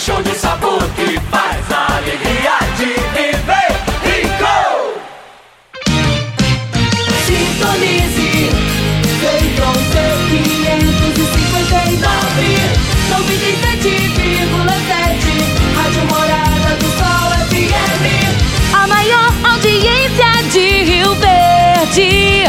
show de sabor que faz a alegria de viver. Rico! Sintonize, feito seu 559, 97,7. Rádio Morada do Sol FM. A maior audiência de Rio Verde.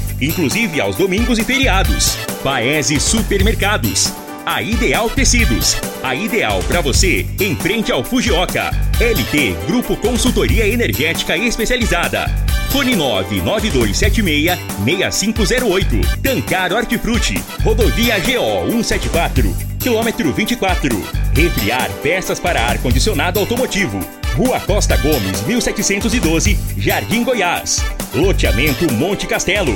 Inclusive aos domingos e feriados. Paese Supermercados. A Ideal Tecidos. A ideal para você em frente ao Fujioka. LT Grupo Consultoria Energética Especializada. Fone 99276-6508. Tancar Hortifruti. Rodovia GO 174. Quilômetro 24. Refriar peças para ar-condicionado automotivo. Rua Costa Gomes, 1712, Jardim Goiás. Loteamento Monte Castelo.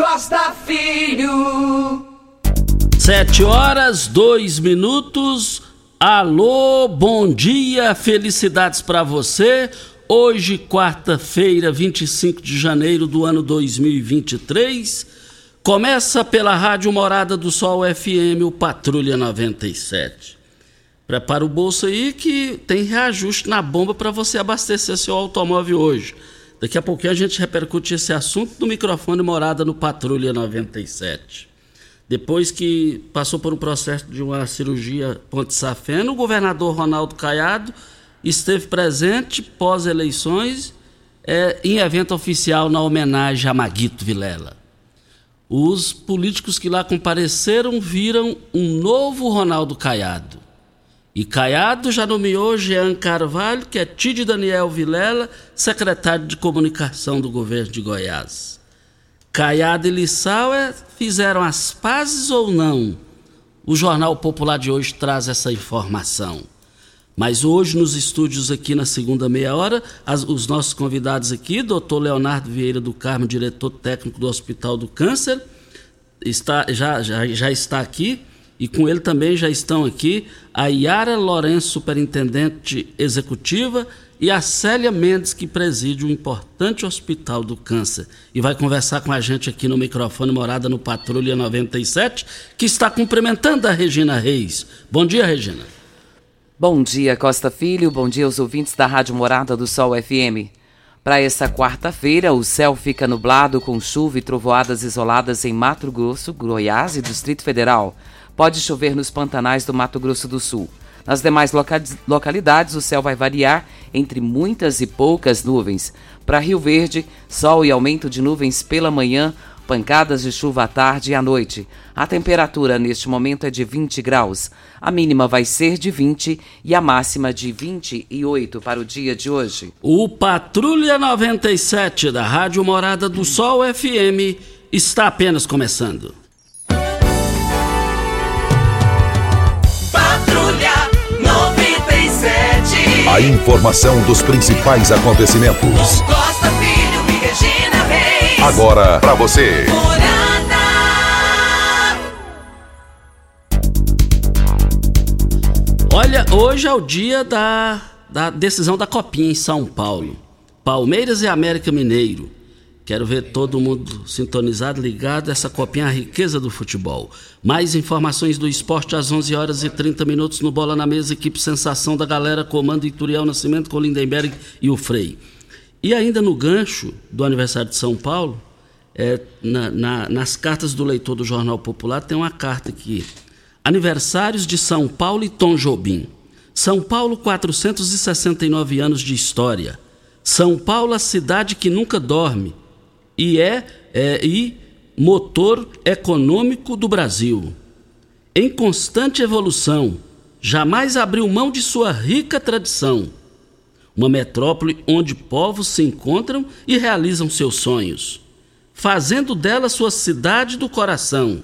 Costa Filho. Sete horas, dois minutos. Alô, bom dia, felicidades para você. Hoje, quarta-feira, 25 de janeiro do ano 2023. Começa pela Rádio Morada do Sol FM, o Patrulha 97. Prepara o bolso aí que tem reajuste na bomba para você abastecer seu automóvel hoje. Daqui a pouquinho a gente repercute esse assunto no microfone Morada no Patrulha 97. Depois que passou por um processo de uma cirurgia ponte-safena, o governador Ronaldo Caiado esteve presente pós-eleições é, em evento oficial na homenagem a Maguito Vilela. Os políticos que lá compareceram viram um novo Ronaldo Caiado. E Caiado já nomeou Jean Carvalho, que é tio de Daniel Vilela, secretário de comunicação do governo de Goiás. Caiado e Lissauer fizeram as pazes ou não? O Jornal Popular de hoje traz essa informação. Mas hoje, nos estúdios aqui na segunda meia hora, as, os nossos convidados aqui, doutor Leonardo Vieira do Carmo, diretor técnico do Hospital do Câncer, está, já, já, já está aqui, e com ele também já estão aqui a Yara Lourenço, superintendente executiva, e a Célia Mendes, que preside o importante Hospital do Câncer. E vai conversar com a gente aqui no microfone Morada no Patrulha 97, que está cumprimentando a Regina Reis. Bom dia, Regina. Bom dia, Costa Filho. Bom dia aos ouvintes da Rádio Morada do Sol FM. Para essa quarta-feira, o céu fica nublado com chuva e trovoadas isoladas em Mato Grosso, Goiás e Distrito Federal. Pode chover nos pantanais do Mato Grosso do Sul. Nas demais loca localidades, o céu vai variar entre muitas e poucas nuvens. Para Rio Verde, sol e aumento de nuvens pela manhã, pancadas de chuva à tarde e à noite. A temperatura neste momento é de 20 graus. A mínima vai ser de 20 e a máxima de 28 para o dia de hoje. O Patrulha 97 da Rádio Morada do Sol FM está apenas começando. A informação dos principais acontecimentos. Costa Filho e Regina Reis. Agora para você. Olha, hoje é o dia da, da decisão da Copinha em São Paulo. Palmeiras e América Mineiro. Quero ver todo mundo sintonizado, ligado. Essa copinha a riqueza do futebol. Mais informações do esporte às 11 horas e 30 minutos no Bola na Mesa. Equipe Sensação da Galera, comando Ituriel Nascimento com Lindenberg e o Frei. E ainda no gancho do aniversário de São Paulo, é, na- na- nas cartas do leitor do Jornal Popular, tem uma carta aqui. Aniversários de São Paulo e Tom Jobim. São Paulo, 469 anos de história. São Paulo, a cidade que nunca dorme e é, é e motor econômico do Brasil. Em constante evolução, jamais abriu mão de sua rica tradição. Uma metrópole onde povos se encontram e realizam seus sonhos, fazendo dela sua cidade do coração.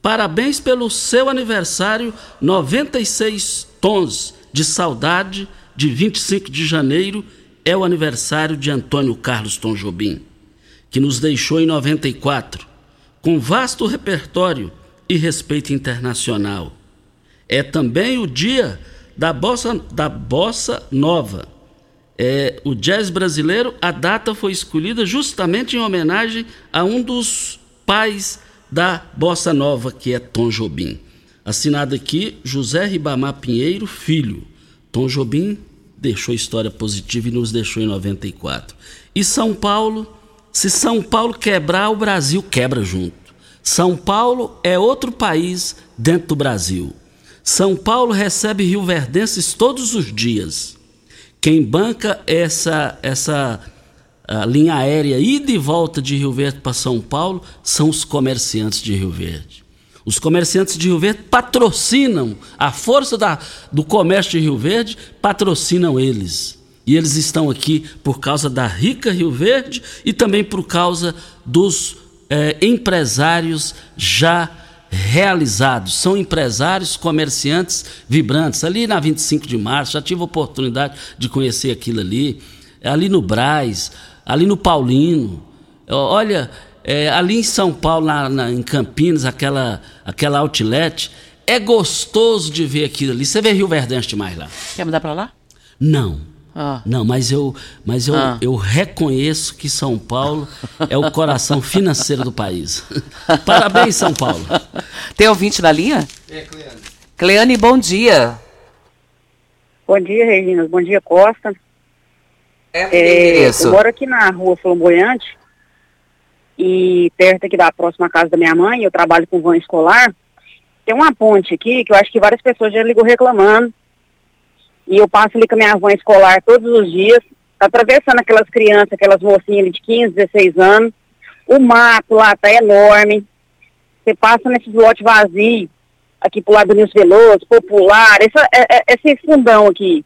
Parabéns pelo seu aniversário, 96 tons de saudade, de 25 de janeiro, é o aniversário de Antônio Carlos Tom Jobim, que nos deixou em 94, com vasto repertório e respeito internacional. É também o dia da bossa, da bossa nova. É, o jazz brasileiro, a data foi escolhida justamente em homenagem a um dos pais da bossa nova, que é Tom Jobim. Assinado aqui, José Ribamar Pinheiro, filho. Tom Jobim deixou história positiva e nos deixou em 94. E São Paulo, se São Paulo quebrar, o Brasil quebra junto. São Paulo é outro país dentro do Brasil. São Paulo recebe rioverdenses todos os dias. Quem banca essa essa linha aérea ida e volta de Rio Verde para São Paulo são os comerciantes de Rio Verde. Os comerciantes de Rio Verde patrocinam, a força da, do comércio de Rio Verde patrocinam eles. E eles estão aqui por causa da rica Rio Verde e também por causa dos é, empresários já realizados. São empresários, comerciantes vibrantes. Ali na 25 de março, já tive a oportunidade de conhecer aquilo ali. Ali no Braz, ali no Paulino. Olha, é, ali em São Paulo, na, na, em Campinas, aquela, aquela outlet. É gostoso de ver aquilo ali. Você vê Rio Verdante demais lá. Quer mudar para lá? Não. Ah. Não, mas eu, mas eu, ah. eu reconheço que São Paulo é o coração financeiro do país. Parabéns, São Paulo. Tem ouvinte na linha? É, Cleane. Cleane, bom dia. Bom dia, Regina. Bom dia, Costa. É, é eu moro aqui na rua Flamboyante e perto aqui da próxima casa da minha mãe, eu trabalho com van escolar. Tem uma ponte aqui que eu acho que várias pessoas já ligou reclamando e eu passo ali com a minha avó escolar todos os dias, atravessando aquelas crianças, aquelas mocinhas de 15, 16 anos. O mato lá tá enorme. Você passa nesses lotes vazios, aqui pro lado do Nilson Veloso, Popular, essa, é, é, esse fundão aqui.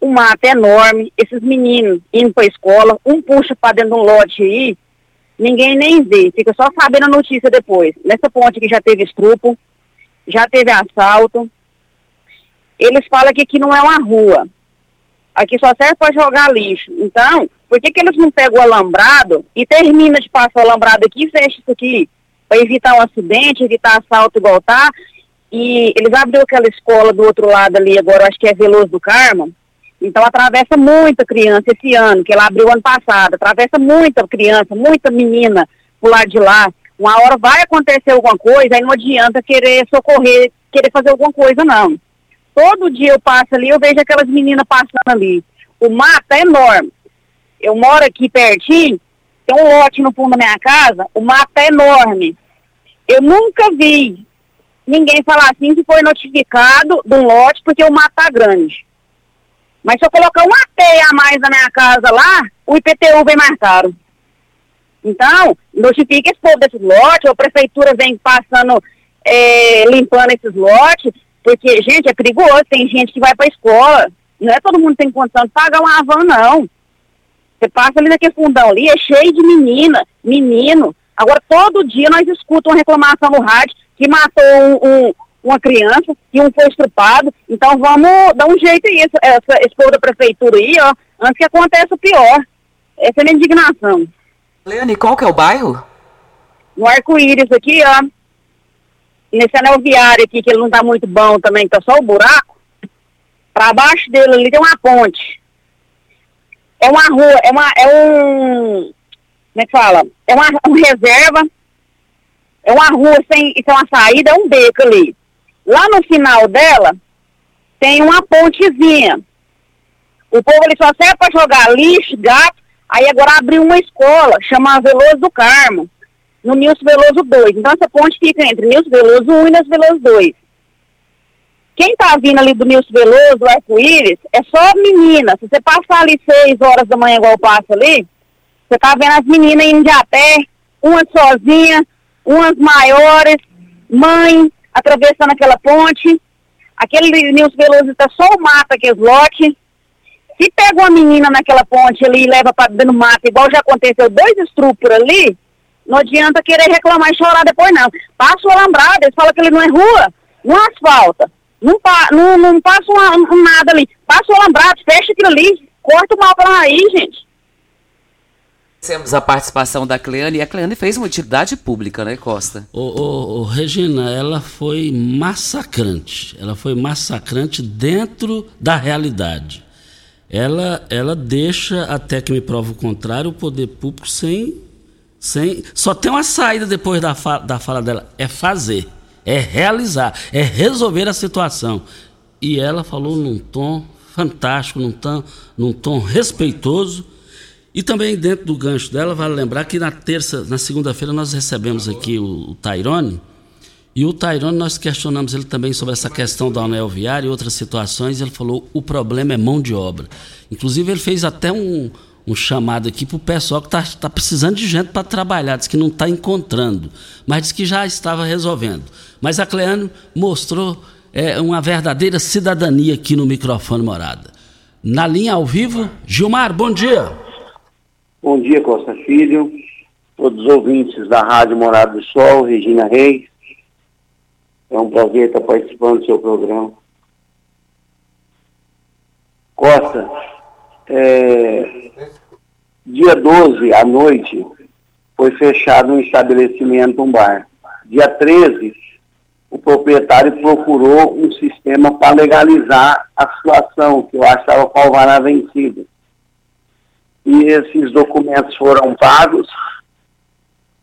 O mato é enorme, esses meninos indo pra escola, um puxa para dentro de um lote aí, ninguém nem vê, fica só sabendo a notícia depois. Nessa ponte que já teve estrupo, já teve assalto, eles falam que aqui não é uma rua. Aqui só serve para jogar lixo. Então, por que, que eles não pegam o alambrado e termina de passar o alambrado aqui e fecha isso aqui? Para evitar um acidente, evitar assalto igual tá. E eles abriram aquela escola do outro lado ali, agora acho que é Veloso do Carmo. Então atravessa muita criança esse ano, que ela abriu ano passado. Atravessa muita criança, muita menina pro lado de lá. Uma hora vai acontecer alguma coisa, aí não adianta querer socorrer, querer fazer alguma coisa, não. Todo dia eu passo ali, eu vejo aquelas meninas passando ali. O mato é enorme. Eu moro aqui pertinho, tem um lote no fundo da minha casa, o mato é enorme. Eu nunca vi ninguém falar assim que foi notificado do lote porque o mato tá grande. Mas se eu colocar uma teia a mais na minha casa lá, o IPTU vem mais caro. Então, notifique esse povo desses lotes, a prefeitura vem passando, é, limpando esses lotes, porque, gente, é perigoso, tem gente que vai para a escola, não é todo mundo que tem condição de pagar uma van, não. Você passa ali naquele fundão ali, é cheio de menina, menino. Agora, todo dia nós escutamos uma reclamação no rádio que matou um, um, uma criança e um foi estrupado. Então, vamos dar um jeito aí, essa, esse povo da prefeitura aí, ó, antes que aconteça o pior. Essa é a minha indignação. Leane, qual que é o bairro? No arco-íris aqui, ó nesse anel viário aqui, que ele não tá muito bom também, tá só o buraco, para baixo dele ali tem uma ponte. É uma rua, é uma, é um, como é que fala? É uma, uma reserva, é uma rua sem, tem uma saída, é um beco ali. Lá no final dela, tem uma pontezinha. O povo ali só serve para jogar lixo, gato, aí agora abriu uma escola, chama Veloso do Carmo no Nilson Veloso 2. Então essa ponte fica entre Nilson Veloso 1 e Nilson Veloso 2. Quem está vindo ali do Nilson Veloso, do Arco-Íris, é só menina. Se você passar ali 6 horas da manhã, igual eu passo ali, você tá vendo as meninas indo de a pé, umas sozinha, umas maiores, mãe, atravessando aquela ponte. Aquele Nilson Veloso está só o mato, aqueles lotes. Se pega uma menina naquela ponte ali e leva para dentro do mato, igual já aconteceu dois estrupos ali, não adianta querer reclamar e chorar depois, não. Passa o alambrado, eles falam que ele não é rua, não é asfalta. Não, não, não passa uma, um nada ali. Passa o alambrado, fecha aquilo ali, corta o mal pela raiz, gente. Temos a participação da Cleane, e a Cleane fez uma utilidade pública, né, Costa? Ô, ô, ô, Regina, ela foi massacrante. Ela foi massacrante dentro da realidade. Ela, ela deixa, até que me prova o contrário, o poder público sem. Só tem uma saída depois da, fa da fala dela: é fazer, é realizar, é resolver a situação. E ela falou num tom fantástico, num tom, num tom respeitoso e também dentro do gancho dela, vale lembrar que na terça, na segunda-feira, nós recebemos aqui o, o Tairone. E o Tairone, nós questionamos ele também sobre essa questão da anel viário e outras situações. Ele falou o problema é mão de obra. Inclusive, ele fez até um, um chamado aqui para o pessoal que está tá precisando de gente para trabalhar, diz que não está encontrando, mas diz que já estava resolvendo. Mas a Cleane mostrou é, uma verdadeira cidadania aqui no microfone morada. Na linha ao vivo, Gilmar, bom dia. Bom dia, Costa Filho, todos os ouvintes da Rádio Morada do Sol, Regina Reis. É um prazer estar participando do seu programa. Costa, é, dia 12 à noite foi fechado um estabelecimento, um bar. Dia 13, o proprietário procurou um sistema para legalizar a situação, que eu achava com alvará vencido e esses documentos foram pagos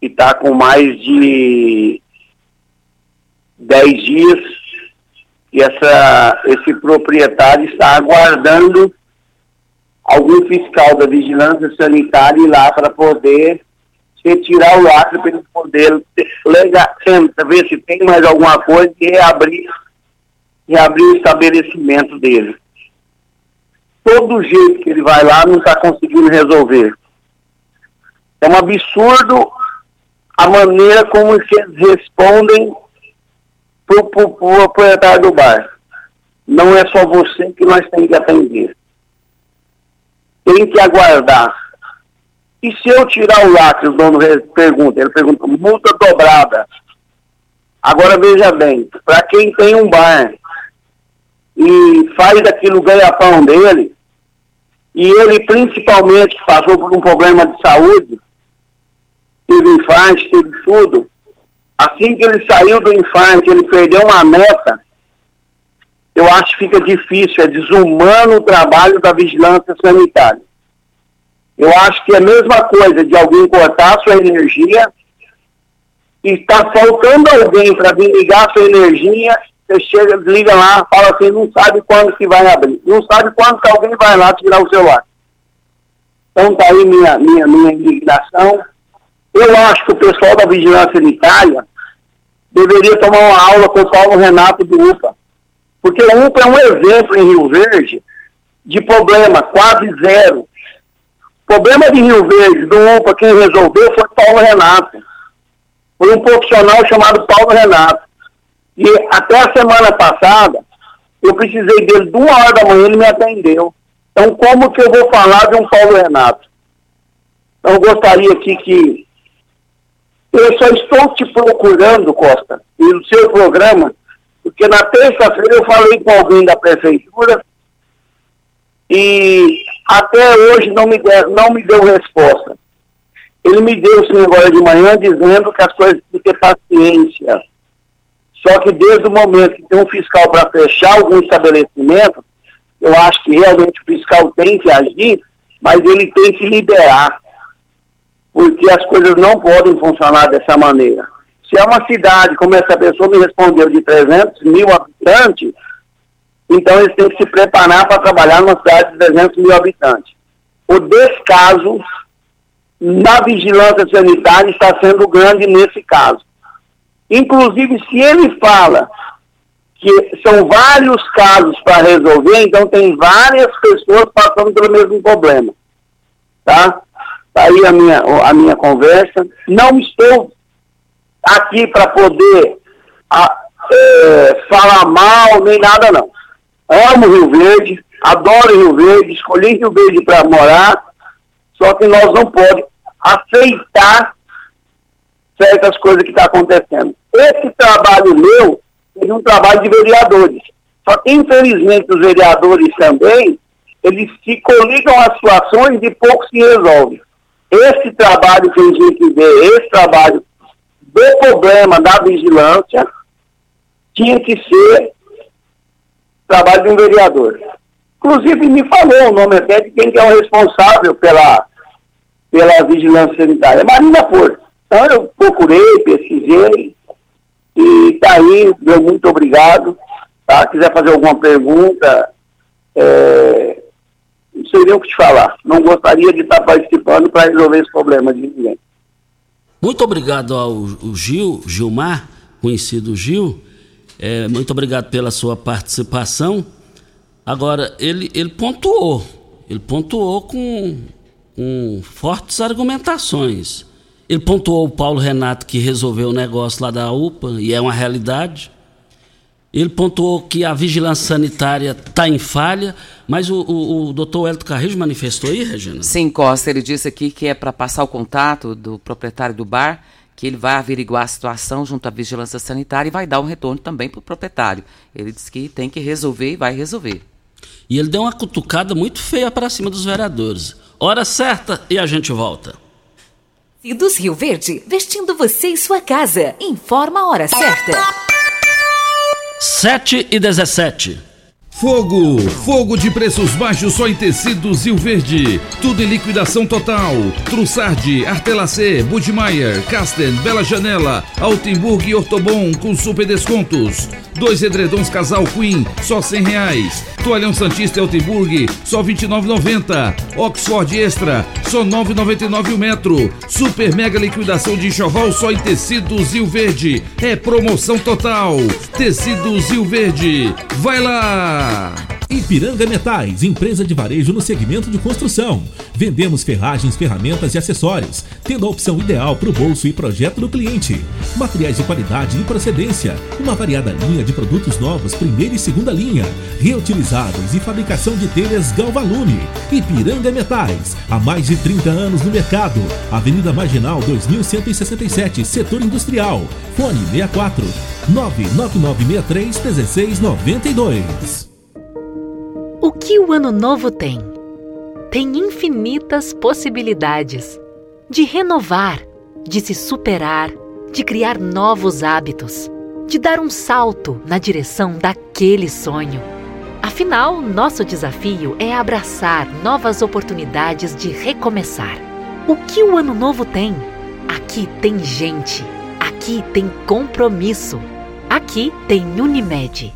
e está com mais de 10 dias e essa, esse proprietário está aguardando algum fiscal da vigilância sanitária ir lá para poder retirar o lacre para ele poder legal, ver se tem mais alguma coisa e reabrir, reabrir o estabelecimento dele todo jeito que ele vai lá não está conseguindo resolver. É um absurdo a maneira como eles respondem para o proprietário do bar. Não é só você que nós temos que atender. Tem que aguardar. E se eu tirar o lacre, o dono pergunta, ele pergunta, multa dobrada. Agora veja bem, para quem tem um bar e faz aquilo ganha-pão dele, e ele principalmente passou por um problema de saúde, teve infarto, teve tudo. Assim que ele saiu do infarto, ele perdeu uma meta, eu acho que fica difícil, é desumano o trabalho da vigilância sanitária. Eu acho que é a mesma coisa de alguém cortar sua energia e está faltando alguém para vir ligar sua energia você chega, liga lá, fala assim, não sabe quando que vai abrir. Não sabe quando que alguém vai lá tirar o celular. Então tá aí minha, minha, minha indignação. Eu acho que o pessoal da Vigilância Sanitária deveria tomar uma aula com o Paulo Renato do UPA. Porque o UPA é um exemplo em Rio Verde de problema quase zero. O problema de Rio Verde, do UPA, quem resolveu foi Paulo Renato. Foi um profissional chamado Paulo Renato. E até a semana passada, eu precisei dele de uma hora da manhã, ele me atendeu. Então, como que eu vou falar de um Paulo Renato? Então, eu gostaria aqui que. Eu só estou te procurando, Costa, e no seu programa, porque na terça-feira eu falei com alguém da prefeitura e até hoje não me, der, não me deu resposta. Ele me deu sim agora de manhã dizendo que as coisas têm que ter paciência só que desde o momento que tem um fiscal para fechar algum estabelecimento, eu acho que realmente o fiscal tem que agir, mas ele tem que liberar, porque as coisas não podem funcionar dessa maneira. Se é uma cidade, como essa pessoa me respondeu, de 300 mil habitantes, então eles têm que se preparar para trabalhar numa cidade de 300 mil habitantes. O descaso na vigilância sanitária está sendo grande nesse caso. Inclusive, se ele fala que são vários casos para resolver, então tem várias pessoas passando pelo mesmo problema. Tá? Tá aí a minha, a minha conversa. Não estou aqui para poder a, é, falar mal, nem nada não. Amo Rio Verde, adoro Rio Verde, escolhi Rio Verde para morar, só que nós não podemos aceitar certas coisas que estão tá acontecendo. Esse trabalho meu é um trabalho de vereadores. Só que, infelizmente, os vereadores também, eles se coligam às situações e pouco se resolve. Esse trabalho que a gente vê, esse trabalho do problema da vigilância, tinha que ser trabalho de um vereador. Inclusive, me falou o nome até de quem é o responsável pela, pela vigilância sanitária. Marina Porto. Então, eu procurei, pesquisei, e está aí, meu muito obrigado. Tá? Quiser fazer alguma pergunta, é, não sei nem o que te falar. Não gostaria de estar participando para resolver esse problema de ninguém. Muito obrigado ao Gil, Gilmar, conhecido Gil. É, muito obrigado pela sua participação. Agora, ele, ele pontuou. Ele pontuou com, com fortes argumentações. Ele pontuou o Paulo Renato que resolveu o negócio lá da UPA e é uma realidade. Ele pontuou que a vigilância sanitária está em falha, mas o, o, o doutor Hélio Carrejo manifestou aí, Regina? Sim, Costa, ele disse aqui que é para passar o contato do proprietário do bar, que ele vai averiguar a situação junto à vigilância sanitária e vai dar um retorno também para o proprietário. Ele disse que tem que resolver e vai resolver. E ele deu uma cutucada muito feia para cima dos vereadores. Hora certa e a gente volta. Cidos Rio Verde, vestindo você e sua casa. Informa a hora certa. 7 e 17. Fogo! Fogo de preços baixos só em tecidos Rio Verde. Tudo em liquidação total. Trussardi, Artelacê, Budmeier, Casten, Bela Janela, Altenburg e Ortobon com super descontos. Dois edredons casal Queen, só cem reais. Toalhão Santista Altenburg, só vinte e Oxford Extra, só nove noventa o metro. Super mega liquidação de enxoval só em tecidos Rio Verde. É promoção total. Tecidos Rio Verde. Vai lá! Ipiranga Metais, empresa de varejo no segmento de construção. Vendemos ferragens, ferramentas e acessórios, tendo a opção ideal para o bolso e projeto do cliente. Materiais de qualidade e procedência, uma variada linha de produtos novos, primeira e segunda linha, reutilizáveis e fabricação de telhas Galvalume. Ipiranga Metais, há mais de 30 anos no mercado. Avenida Marginal 2167, setor industrial. Fone 64 99963 1692. O que o Ano Novo tem? Tem infinitas possibilidades de renovar, de se superar, de criar novos hábitos, de dar um salto na direção daquele sonho. Afinal, nosso desafio é abraçar novas oportunidades de recomeçar. O que o Ano Novo tem? Aqui tem gente, aqui tem compromisso, aqui tem Unimed.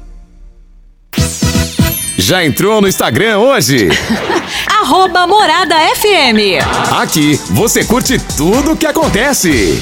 Já entrou no Instagram hoje? Arroba Morada FM. Aqui você curte tudo o que acontece.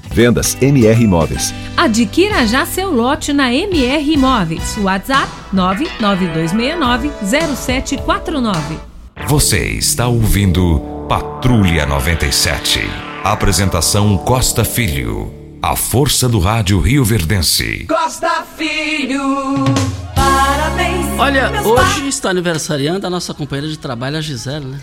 Vendas MR Imóveis. Adquira já seu lote na MR Imóveis. WhatsApp 992690749. Você está ouvindo Patrulha 97. Apresentação Costa Filho. A força do rádio Rio Verdense. Costa Filho, parabéns. Olha, hoje está aniversariando a nossa companheira de trabalho, a Gisele, né?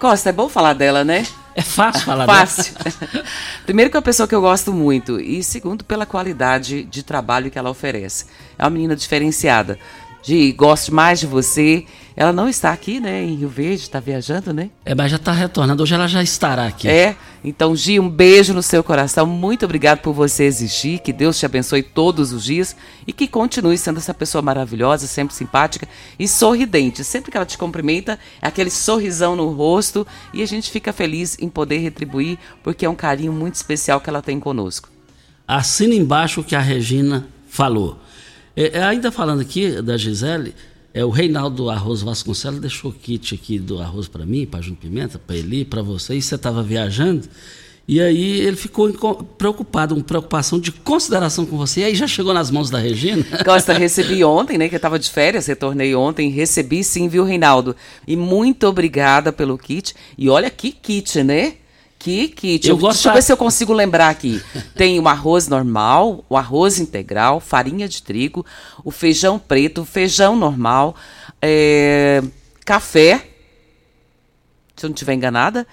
Costa, é bom falar dela, né? É fácil falar fácil. dela. Primeiro que é uma pessoa que eu gosto muito e segundo pela qualidade de trabalho que ela oferece. É uma menina diferenciada. De gosto mais de você ela não está aqui, né, em Rio Verde, está viajando, né? É, mas já está retornando. Hoje ela já estará aqui. É. Então, Gi, um beijo no seu coração. Muito obrigado por você existir. Que Deus te abençoe todos os dias e que continue sendo essa pessoa maravilhosa, sempre simpática e sorridente. Sempre que ela te cumprimenta, é aquele sorrisão no rosto e a gente fica feliz em poder retribuir, porque é um carinho muito especial que ela tem conosco. Assina embaixo o que a Regina falou. É, é ainda falando aqui da Gisele, é, o Reinaldo Arroz Vasconcelos deixou o kit aqui do arroz para mim, para Júnior Pimenta, para ele, para você, e você estava viajando. E aí ele ficou preocupado, uma preocupação de consideração com você. E aí já chegou nas mãos da Regina? Costa, recebi ontem, né? Que eu estava de férias, retornei ontem, recebi sim, viu, Reinaldo? E muito obrigada pelo kit. E olha que kit, né? Que kit. Eu, eu gosto deixa eu ver se eu consigo lembrar aqui. Tem o arroz normal, o arroz integral, farinha de trigo, o feijão preto, o feijão normal, é, café. Se eu não estiver enganada.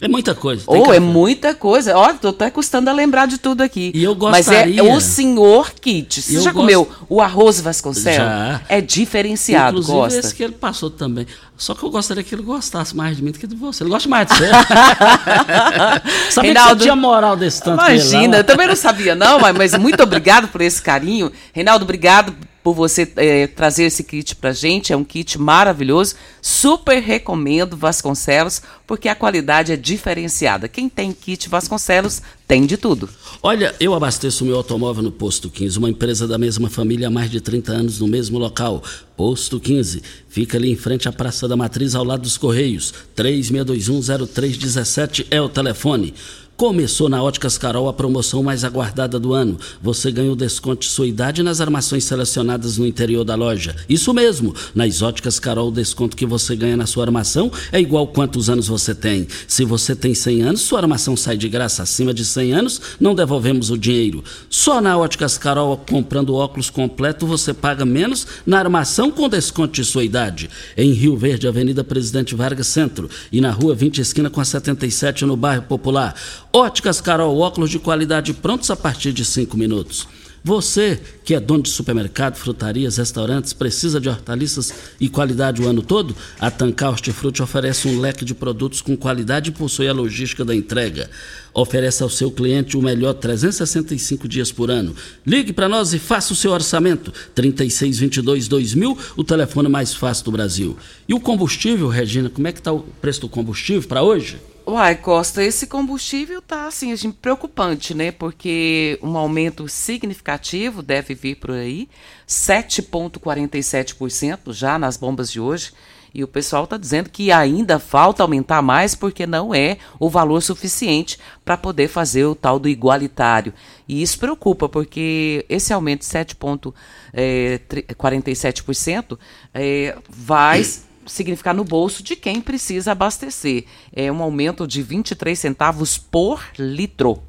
É muita coisa. Ou oh, é muita coisa. Ó, tô até custando a lembrar de tudo aqui. E eu gostaria... Mas é o senhor Kit. Você já gost... comeu o arroz Vasconcelos? Já. É diferenciado, Inclusive, gosta. esse que ele passou também. Só que eu gostaria que ele gostasse mais de mim do que de você. Ele gosta mais de você. sabia Reinaldo, que você tinha moral desse tanto Imagina, eu também não sabia não, mas muito obrigado por esse carinho. Reinaldo, obrigado por você é, trazer esse kit pra gente. É um kit maravilhoso. Super recomendo Vasconcelos, porque a qualidade é diferenciada. Quem tem kit Vasconcelos tem de tudo. Olha, eu abasteço meu automóvel no Posto 15, uma empresa da mesma família há mais de 30 anos no mesmo local. Posto 15. Fica ali em frente à Praça da Matriz, ao lado dos Correios. 36210317 é o telefone. Começou na Óticas Carol a promoção mais aguardada do ano. Você ganha o desconto de sua idade nas armações selecionadas no interior da loja. Isso mesmo, nas Óticas Carol o desconto que você ganha na sua armação é igual quantos anos você tem. Se você tem 100 anos, sua armação sai de graça. Acima de 100 anos, não devolvemos o dinheiro. Só na Óticas Carol, comprando óculos completo, você paga menos na armação com desconto de sua idade. Em Rio Verde, Avenida Presidente Vargas Centro e na Rua 20 Esquina com a 77 no bairro Popular. Óticas Carol, óculos de qualidade prontos a partir de 5 minutos. Você que é dono de supermercado, frutarias, restaurantes, precisa de hortaliças e qualidade o ano todo? A Tancar Hortifruti oferece um leque de produtos com qualidade e possui a logística da entrega. Oferece ao seu cliente o melhor 365 dias por ano. Ligue para nós e faça o seu orçamento. 3622-2000, o telefone mais fácil do Brasil. E o combustível, Regina, como é que está o preço do combustível para hoje? Uai, Costa, esse combustível tá assim, a gente, preocupante, né? Porque um aumento significativo deve vir por aí, 7,47% já nas bombas de hoje. E o pessoal está dizendo que ainda falta aumentar mais porque não é o valor suficiente para poder fazer o tal do igualitário. E isso preocupa, porque esse aumento de 7,47% é, é, vai significar no bolso de quem precisa abastecer. É um aumento de 23 centavos por litro.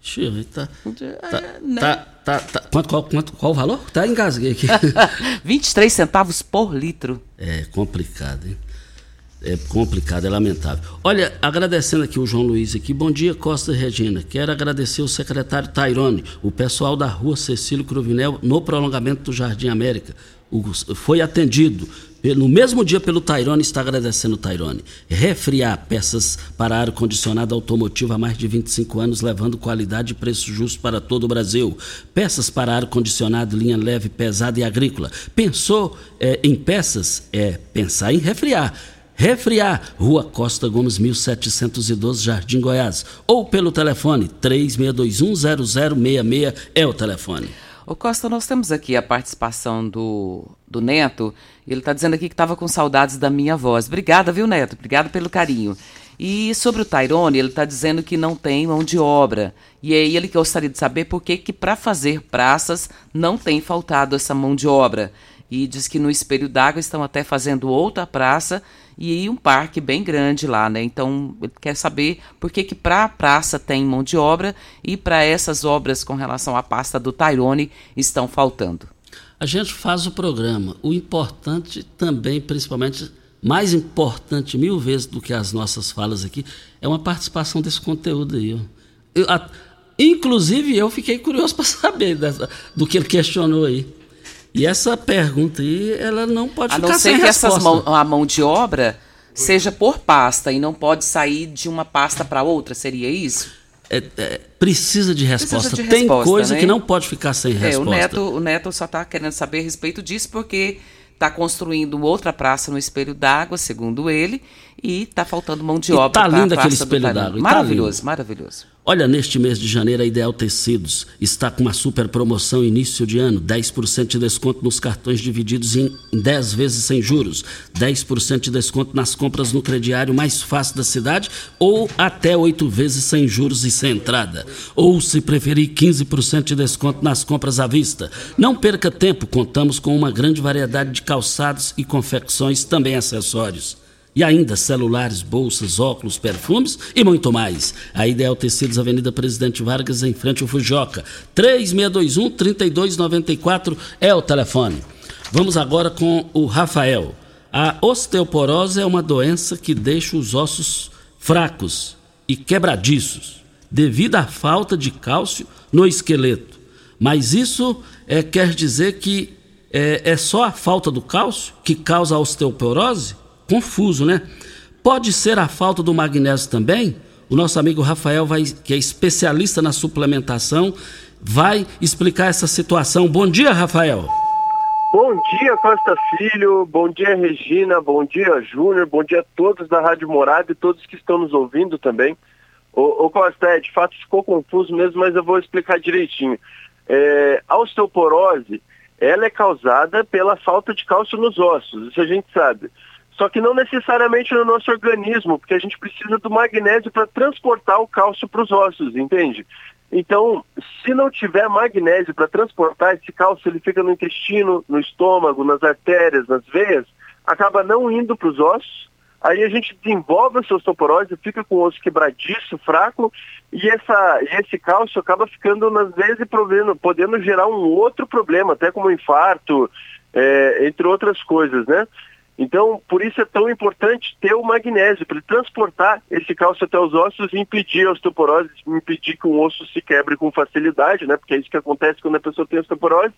Xiii, tá, tá, né? tá, tá, tá, quanto, qual, quanto, qual o valor? Tá, engasguei aqui. 23 centavos por litro. É complicado, hein? É complicado, é lamentável. Olha, agradecendo aqui o João Luiz aqui. Bom dia, Costa e Regina. Quero agradecer o secretário Tairone, o pessoal da rua Cecílio Cruvinel, no prolongamento do Jardim América. Foi atendido no mesmo dia pelo Tairone, está agradecendo o Tairone. Refriar peças para ar-condicionado automotivo há mais de 25 anos, levando qualidade e preço justo para todo o Brasil. Peças para ar-condicionado, linha leve, pesada e agrícola. Pensou é, em peças? É pensar em refriar. Refriar, Rua Costa Gomes, 1712, Jardim Goiás. Ou pelo telefone 36210066 é o telefone. Ô Costa, nós temos aqui a participação do, do Neto. Ele está dizendo aqui que estava com saudades da minha voz. Obrigada, viu, Neto? Obrigada pelo carinho. E sobre o Tairone, ele está dizendo que não tem mão de obra. E aí ele gostaria de saber por que, que para fazer praças não tem faltado essa mão de obra. E diz que no Espelho d'Água estão até fazendo outra praça e um parque bem grande lá, né? Então, ele quer saber por que que para a praça tem mão de obra e para essas obras com relação à pasta do Tyrone estão faltando. A gente faz o programa. O importante também, principalmente, mais importante mil vezes do que as nossas falas aqui, é uma participação desse conteúdo aí. Eu, a, inclusive, eu fiquei curioso para saber dessa, do que ele questionou aí. E essa pergunta aí, ela não pode a ficar sem resposta. A não ser que mão, a mão de obra seja por pasta e não pode sair de uma pasta para outra, seria isso? É, é, precisa de resposta. Precisa de Tem resposta, coisa né? que não pode ficar sem resposta. É, o Neto, o Neto só está querendo saber a respeito disso porque está construindo outra praça no Espelho d'Água, segundo ele, e está faltando mão de obra. Está lindo aquele Espelho d'Água. Maravilhoso, tá maravilhoso. Olha, neste mês de janeiro, a Ideal Tecidos está com uma super promoção início de ano: 10% de desconto nos cartões divididos em 10 vezes sem juros, 10% de desconto nas compras no crediário mais fácil da cidade ou até 8 vezes sem juros e sem entrada. Ou, se preferir, 15% de desconto nas compras à vista. Não perca tempo, contamos com uma grande variedade de calçados e confecções, também acessórios. E ainda celulares, bolsas, óculos, perfumes e muito mais. A Ideal Tecidos, Avenida Presidente Vargas, em frente ao Fujoca. 3621-3294 é o telefone. Vamos agora com o Rafael. A osteoporose é uma doença que deixa os ossos fracos e quebradiços, devido à falta de cálcio no esqueleto. Mas isso é, quer dizer que é, é só a falta do cálcio que causa a osteoporose? Confuso, né? Pode ser a falta do magnésio também? O nosso amigo Rafael, vai, que é especialista na suplementação, vai explicar essa situação. Bom dia, Rafael. Bom dia, Costa Filho. Bom dia, Regina. Bom dia, Júnior. Bom dia a todos da Rádio Morada e todos que estão nos ouvindo também. O Costa, é, de fato ficou confuso mesmo, mas eu vou explicar direitinho. É, a osteoporose, ela é causada pela falta de cálcio nos ossos, isso a gente sabe. Só que não necessariamente no nosso organismo, porque a gente precisa do magnésio para transportar o cálcio para os ossos, entende? Então, se não tiver magnésio para transportar esse cálcio, ele fica no intestino, no estômago, nas artérias, nas veias, acaba não indo para os ossos. Aí a gente desenvolve a osteoporose, fica com o osso quebradiço, fraco, e, essa, e esse cálcio acaba ficando, às vezes, podendo, podendo gerar um outro problema, até como infarto, é, entre outras coisas, né? Então, por isso é tão importante ter o magnésio, para transportar esse cálcio até os ossos e impedir a osteoporose, impedir que um osso se quebre com facilidade, né? Porque é isso que acontece quando a pessoa tem osteoporose.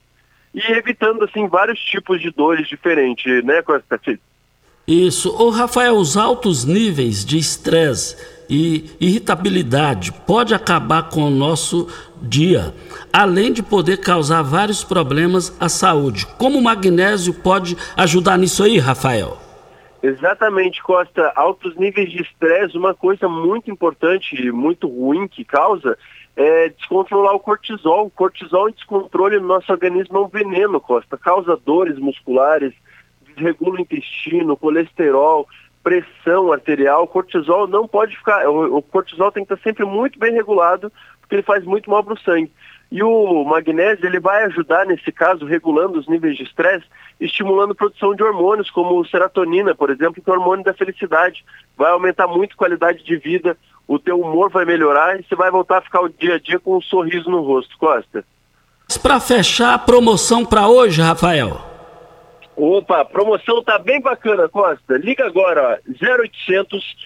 E evitando, assim, vários tipos de dores diferentes, né, Costa? Isso. Ô, Rafael, os altos níveis de estresse e irritabilidade pode acabar com o nosso dia, além de poder causar vários problemas à saúde. Como o magnésio pode ajudar nisso aí, Rafael? Exatamente, Costa. Altos níveis de estresse, uma coisa muito importante e muito ruim que causa é descontrolar o cortisol. O cortisol em descontrole no nosso organismo é um veneno, Costa. Causa dores musculares, desregula o intestino, colesterol, pressão arterial. O cortisol não pode ficar. O, cortisol tem que estar sempre muito bem regulado, porque ele faz muito mal para o sangue. E o magnésio ele vai ajudar, nesse caso, regulando os níveis de estresse, estimulando a produção de hormônios, como serotonina, por exemplo, que é o hormônio da felicidade. Vai aumentar muito a qualidade de vida, o teu humor vai melhorar e você vai voltar a ficar o dia a dia com um sorriso no rosto, Costa. Para fechar a promoção para hoje, Rafael. Opa, a promoção tá bem bacana, Costa. Liga agora, ó, 0800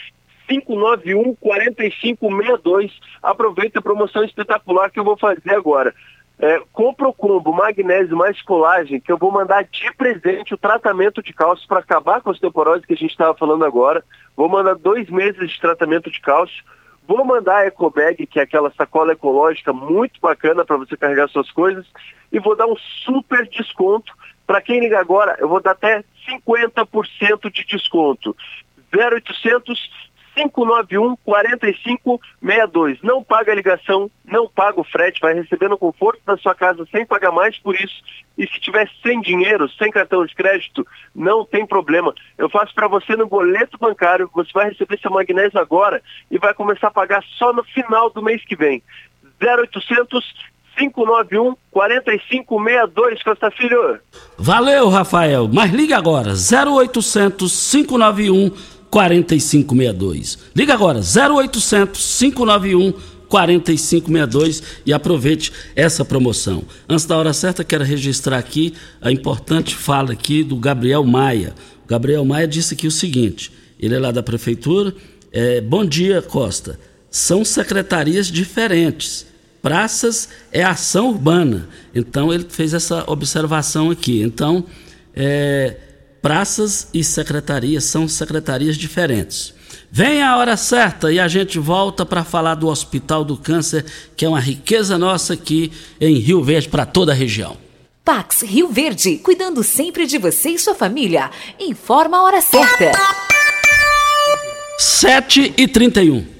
591 4562. Aproveita a promoção espetacular que eu vou fazer agora. É, compra o combo magnésio mais colagem, que eu vou mandar de presente o tratamento de cálcio para acabar com a osteoporose que a gente estava falando agora. Vou mandar dois meses de tratamento de cálcio. Vou mandar a EcoBag, que é aquela sacola ecológica muito bacana para você carregar suas coisas. E vou dar um super desconto para quem liga agora, eu vou dar até 50% de desconto. 0800 591 4562. Não paga a ligação, não paga o frete, vai receber no conforto da sua casa sem pagar mais por isso. E se tiver sem dinheiro, sem cartão de crédito, não tem problema. Eu faço para você no boleto bancário, você vai receber seu magnésio agora e vai começar a pagar só no final do mês que vem. 0800 591 4562, Costa Filho. Valeu, Rafael. Mas liga agora, 0800 591 4562. Liga agora, 0800 591 4562 e aproveite essa promoção. Antes da hora certa, quero registrar aqui a importante fala aqui do Gabriel Maia. O Gabriel Maia disse aqui o seguinte: ele é lá da prefeitura. É, bom dia, Costa. São secretarias diferentes. Praças é ação urbana. Então ele fez essa observação aqui. Então, é, praças e secretarias são secretarias diferentes. Vem a hora certa e a gente volta para falar do Hospital do Câncer, que é uma riqueza nossa aqui em Rio Verde para toda a região. Pax Rio Verde, cuidando sempre de você e sua família. Informa a hora certa. 7 e 31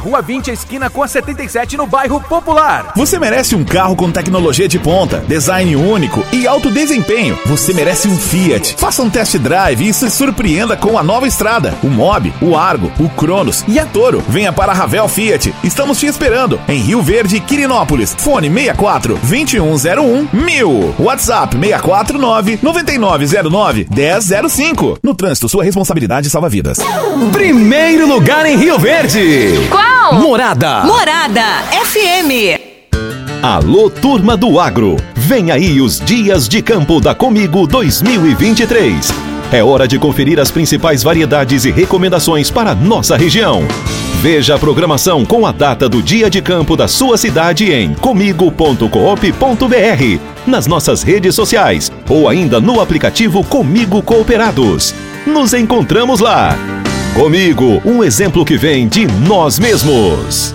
Rua 20, esquina com a 77, no bairro Popular. Você merece um carro com tecnologia de ponta, design único e alto desempenho. Você merece um Fiat. Faça um test drive e se surpreenda com a nova estrada, o Mob, o Argo, o Cronos e a Toro. Venha para a Ravel Fiat. Estamos te esperando em Rio Verde, Quirinópolis. Fone 64 2101 1000. WhatsApp 649 9909 1005. No trânsito, sua responsabilidade salva vidas. Primeiro lugar em Rio Verde. Qual? Morada. Morada FM. Alô, turma do agro. Vem aí os dias de campo da Comigo 2023. É hora de conferir as principais variedades e recomendações para nossa região. Veja a programação com a data do dia de campo da sua cidade em comigo.coop.br, nas nossas redes sociais ou ainda no aplicativo Comigo Cooperados. Nos encontramos lá. Comigo, um exemplo que vem de nós mesmos.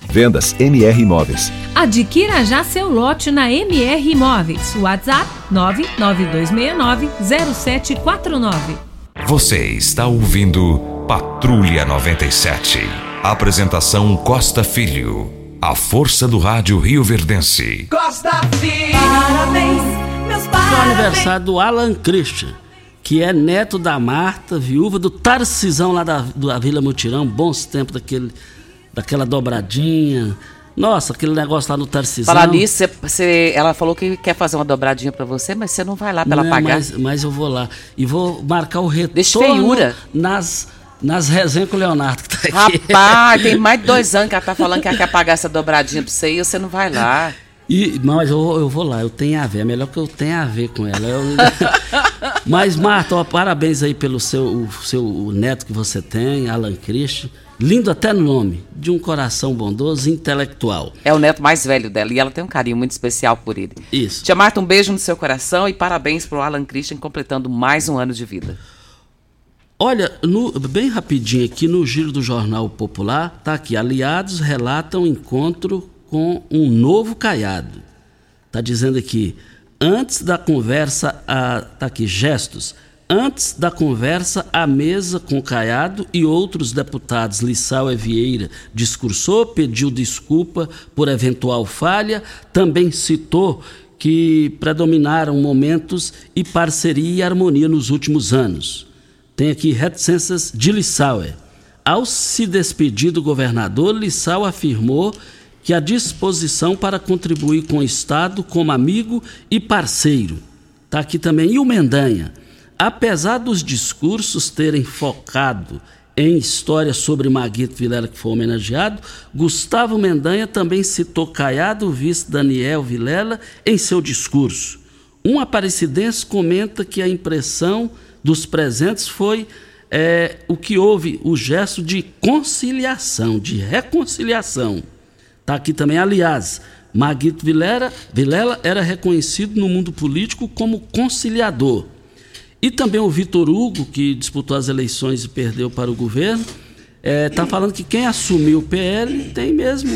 Vendas MR Imóveis. Adquira já seu lote na MR Imóveis. WhatsApp 992690749. Você está ouvindo Patrulha 97. Apresentação Costa Filho. A força do rádio Rio Verdense. Costa Filho. Parabéns, meus parabéns. O aniversário do Alan Christian, que é neto da Marta, viúva do Tarcisão lá da, da Vila Mutirão, bons tempos daquele, daquela dobradinha. Nossa, aquele negócio lá no Tarcisão. Falar nisso, você- você- ela falou que quer fazer uma dobradinha pra você, mas você não vai lá pra ela pagar. Mas, mas eu vou lá. E vou marcar o retorno Deixa feiura. nas, nas resenhas com o Leonardo, que tá aqui. Rapaz, tem mais de dois anos que ela tá falando que ela quer pagar essa dobradinha pra você e você não vai lá. E, mas eu, eu vou lá, eu tenho a ver. É melhor que eu tenha a ver com ela. Eu- mas, Marta, ó, parabéns aí pelo seu, o seu o neto que você tem, Alan Christian. Lindo até no nome, de um coração bondoso e intelectual. É o neto mais velho dela e ela tem um carinho muito especial por ele. Isso. Tia Marta, um beijo no seu coração e parabéns pro Alan Christian completando mais um ano de vida. Olha, no, bem rapidinho aqui no giro do Jornal Popular, tá aqui, aliados relatam encontro com um novo Caiado. Tá dizendo aqui, antes da conversa, a, tá aqui, gestos, antes da conversa à mesa com Caiado e outros deputados, Lissau e Vieira discursou, pediu desculpa por eventual falha, também citou que predominaram momentos e parceria e harmonia nos últimos anos tem aqui reticências de Lissauer. Ao se despedir do governador, Lissau afirmou que a disposição para contribuir com o Estado como amigo e parceiro. Está aqui também. E o Mendanha? Apesar dos discursos terem focado em história sobre Maguito Vilela, que foi homenageado, Gustavo Mendanha também citou Caiado, vice Daniel Vilela, em seu discurso. Um aparecidense comenta que a impressão dos presentes foi é, o que houve, o gesto de conciliação, de reconciliação. Está aqui também, aliás, Maguito Vilela, Vilela era reconhecido no mundo político como conciliador. E também o Vitor Hugo, que disputou as eleições e perdeu para o governo, está é, tá falando que quem assumiu o PL tem mesmo.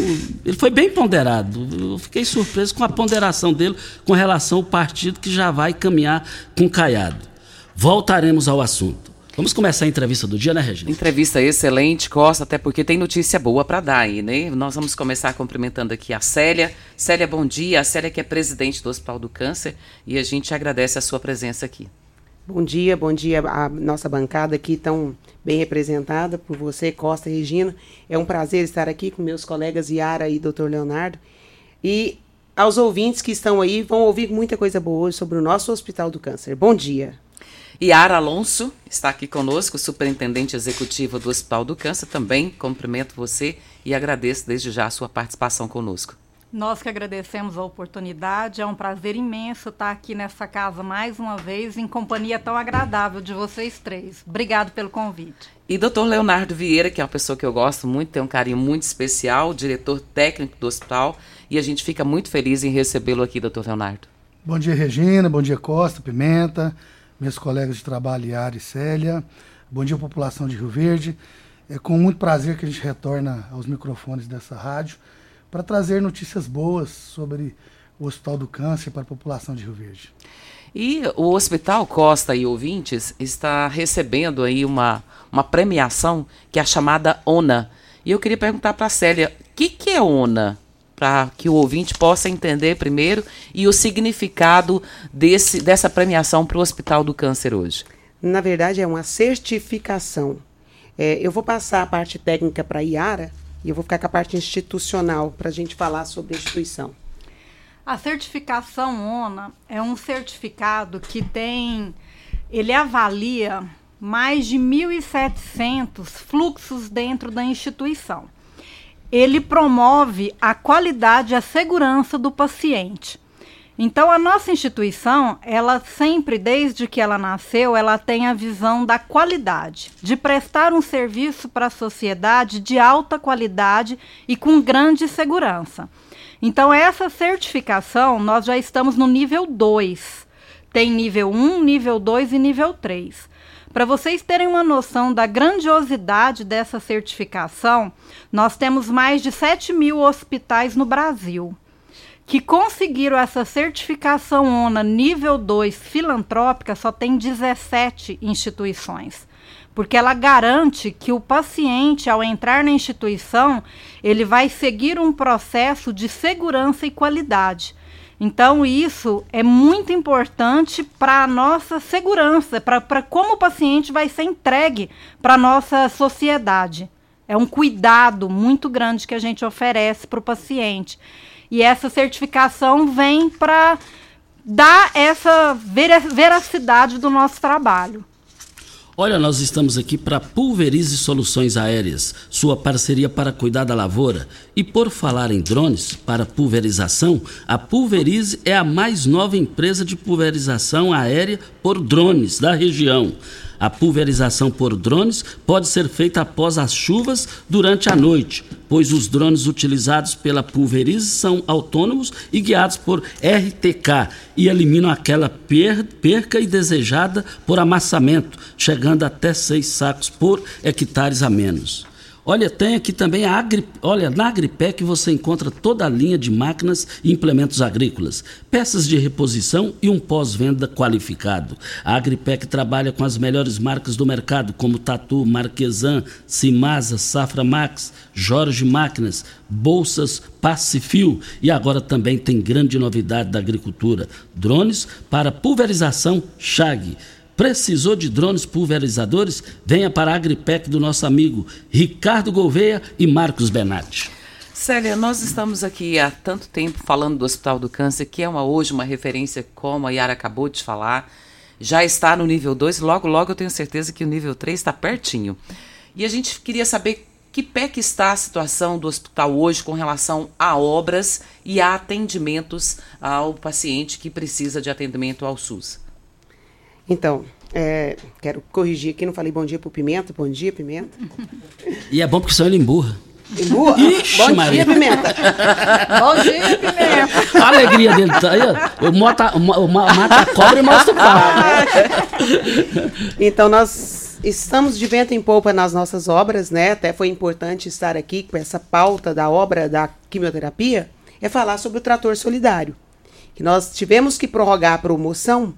Ele foi bem ponderado. Eu fiquei surpreso com a ponderação dele com relação ao partido que já vai caminhar com Caiado. Voltaremos ao assunto. Vamos começar a entrevista do dia, né, Regina? Entrevista excelente, Costa, até porque tem notícia boa para dar aí, né? Nós vamos começar cumprimentando aqui a Célia. Célia, bom dia. A Célia que é presidente do Hospital do Câncer e a gente agradece a sua presença aqui. Bom dia, bom dia a nossa bancada aqui tão bem representada por você, Costa e Regina. É um prazer estar aqui com meus colegas Yara e Dr. Leonardo. E aos ouvintes que estão aí, vão ouvir muita coisa boa hoje sobre o nosso Hospital do Câncer. Bom dia. Yara Alonso está aqui conosco, superintendente executivo do Hospital do Câncer. Também cumprimento você e agradeço desde já a sua participação conosco. Nós que agradecemos a oportunidade, é um prazer imenso estar aqui nessa casa mais uma vez, em companhia tão agradável de vocês três. Obrigado pelo convite. E doutor Leonardo Vieira, que é uma pessoa que eu gosto muito, tem um carinho muito especial, diretor técnico do hospital, e a gente fica muito feliz em recebê-lo aqui, doutor Leonardo. Bom dia, Regina, bom dia, Costa, Pimenta, meus colegas de trabalho, Yara e Célia. Bom dia, população de Rio Verde. É com muito prazer que a gente retorna aos microfones dessa rádio para trazer notícias boas sobre o Hospital do Câncer para a população de Rio Verde. E o Hospital Costa e ouvintes está recebendo aí uma, uma premiação que é a chamada ONA. E eu queria perguntar para a Célia, o que, que é ONA? para que o ouvinte possa entender primeiro e o significado desse, dessa premiação para o Hospital do Câncer hoje. Na verdade, é uma certificação. É, eu vou passar a parte técnica para a Iara e eu vou ficar com a parte institucional para a gente falar sobre a instituição. A certificação ONA é um certificado que tem, ele avalia mais de 1.700 fluxos dentro da instituição ele promove a qualidade e a segurança do paciente. Então, a nossa instituição, ela sempre, desde que ela nasceu, ela tem a visão da qualidade, de prestar um serviço para a sociedade de alta qualidade e com grande segurança. Então, essa certificação, nós já estamos no nível 2. Tem nível 1, nível 2 e nível 3. Para vocês terem uma noção da grandiosidade dessa certificação, nós temos mais de 7 mil hospitais no Brasil que conseguiram essa certificação ONA nível 2 filantrópica só tem 17 instituições. Porque ela garante que o paciente, ao entrar na instituição, ele vai seguir um processo de segurança e qualidade. Então, isso é muito importante para a nossa segurança, para como o paciente vai ser entregue para a nossa sociedade. É um cuidado muito grande que a gente oferece para o paciente. E essa certificação vem para dar essa veracidade do nosso trabalho. Olha, nós estamos aqui para Pulverize Soluções Aéreas, sua parceria para cuidar da lavoura. E por falar em drones para pulverização, a Pulverize é a mais nova empresa de pulverização aérea por drones da região. A pulverização por drones pode ser feita após as chuvas durante a noite, pois os drones utilizados pela pulverize são autônomos e guiados por RTK e eliminam aquela perca indesejada por amassamento, chegando até seis sacos por hectares a menos. Olha, tem aqui também a Agri... Olha, na Agripec você encontra toda a linha de máquinas e implementos agrícolas, peças de reposição e um pós-venda qualificado. A Agripec trabalha com as melhores marcas do mercado, como Tatu, Marquesan, Simasa, Safra Max, Jorge Máquinas, Bolsas, Pacifil e agora também tem grande novidade da agricultura: drones para pulverização Chag. Precisou de drones pulverizadores? Venha para a Agripec do nosso amigo Ricardo Gouveia e Marcos Benatti. Célia, nós estamos aqui há tanto tempo falando do Hospital do Câncer, que é uma, hoje uma referência, como a Yara acabou de falar. Já está no nível 2, logo, logo eu tenho certeza que o nível 3 está pertinho. E a gente queria saber que pé que está a situação do hospital hoje com relação a obras e a atendimentos ao paciente que precisa de atendimento ao SUS. Então, é, quero corrigir aqui, não falei bom dia pro Pimenta. Bom dia, Pimenta. E é bom porque só ele emburra. Emburra? Ixi, bom Maria. dia, Pimenta. bom dia, Pimenta. A alegria dele tá aí, ó. Eu mata, mata a cobra e mostra o pau. então, nós estamos de vento em polpa nas nossas obras, né? Até foi importante estar aqui com essa pauta da obra da quimioterapia, é falar sobre o trator solidário. Que nós tivemos que prorrogar a promoção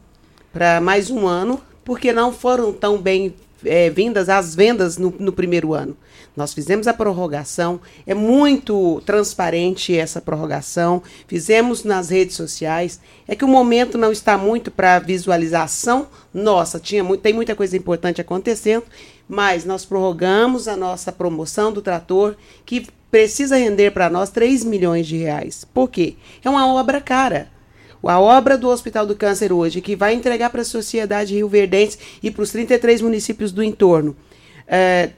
para mais um ano, porque não foram tão bem é, vindas as vendas no, no, primeiro ano. Nós fizemos a prorrogação, é muito transparente essa prorrogação, fizemos nas redes sociais. É que o momento não está muito para visualização nossa, tinha muito, tem muita coisa importante acontecendo, mas nós prorrogamos a nossa promoção do trator, que precisa render para nós 3 milhões de reais. Por quê? É uma obra cara. A obra do Hospital do Câncer hoje, que vai entregar para a sociedade rio-verdense e para os 33 municípios do entorno é,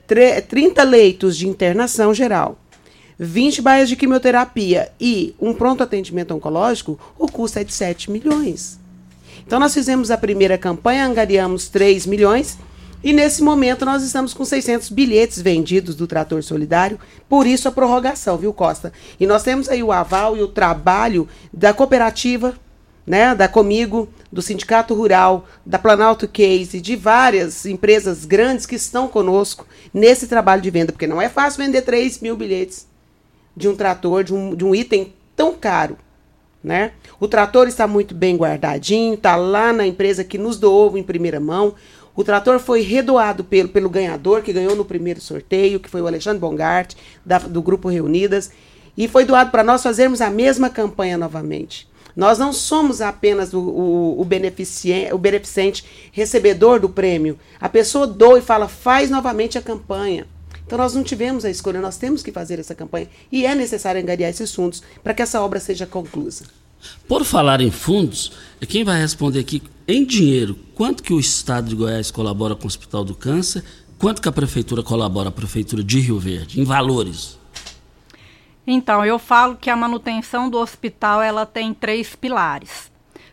30 leitos de internação geral, 20 baias de quimioterapia e um pronto atendimento oncológico, o custo é de 7 milhões. Então, nós fizemos a primeira campanha, angariamos 3 milhões. E nesse momento nós estamos com 600 bilhetes vendidos do Trator Solidário, por isso a prorrogação, viu, Costa? E nós temos aí o aval e o trabalho da cooperativa né, da Comigo, do Sindicato Rural, da Planalto Case, de várias empresas grandes que estão conosco nesse trabalho de venda, porque não é fácil vender 3 mil bilhetes de um trator, de um, de um item tão caro. Né? O trator está muito bem guardadinho, está lá na empresa que nos doou em primeira mão. O trator foi redoado pelo, pelo ganhador, que ganhou no primeiro sorteio, que foi o Alexandre Bongart, da, do Grupo Reunidas, e foi doado para nós fazermos a mesma campanha novamente. Nós não somos apenas o, o, o, beneficente, o beneficente recebedor do prêmio. A pessoa doa e fala, faz novamente a campanha. Então nós não tivemos a escolha, nós temos que fazer essa campanha e é necessário angariar esses fundos para que essa obra seja conclusa. Por falar em fundos, quem vai responder aqui em dinheiro, quanto que o Estado de Goiás colabora com o Hospital do Câncer, quanto que a Prefeitura colabora, a Prefeitura de Rio Verde, em valores? Então, eu falo que a manutenção do hospital ela tem três pilares.